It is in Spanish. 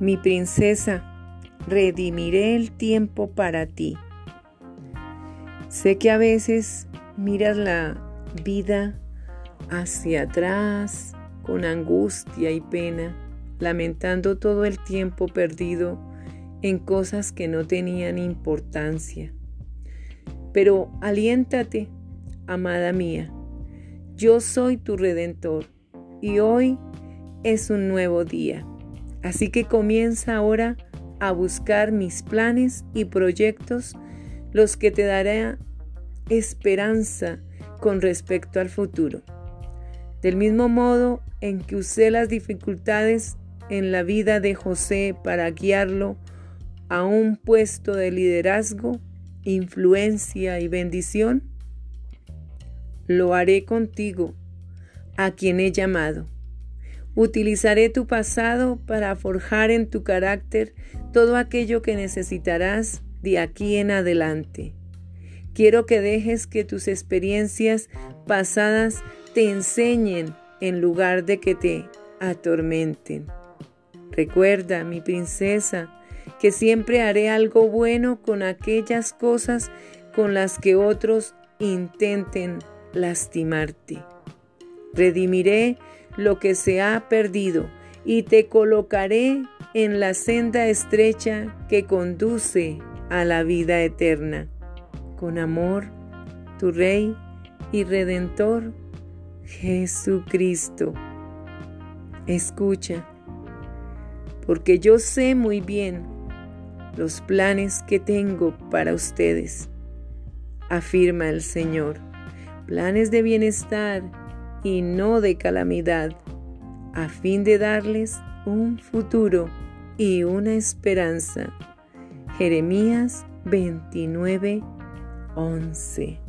Mi princesa, redimiré el tiempo para ti. Sé que a veces miras la vida hacia atrás con angustia y pena, lamentando todo el tiempo perdido en cosas que no tenían importancia. Pero aliéntate, amada mía, yo soy tu redentor y hoy es un nuevo día. Así que comienza ahora a buscar mis planes y proyectos, los que te darán esperanza con respecto al futuro. Del mismo modo en que usé las dificultades en la vida de José para guiarlo a un puesto de liderazgo, influencia y bendición, lo haré contigo, a quien he llamado. Utilizaré tu pasado para forjar en tu carácter todo aquello que necesitarás de aquí en adelante. Quiero que dejes que tus experiencias pasadas te enseñen en lugar de que te atormenten. Recuerda, mi princesa, que siempre haré algo bueno con aquellas cosas con las que otros intenten lastimarte. Redimiré lo que se ha perdido y te colocaré en la senda estrecha que conduce a la vida eterna. Con amor, tu Rey y Redentor, Jesucristo. Escucha, porque yo sé muy bien los planes que tengo para ustedes, afirma el Señor, planes de bienestar y no de calamidad, a fin de darles un futuro y una esperanza. Jeremías 29, 11.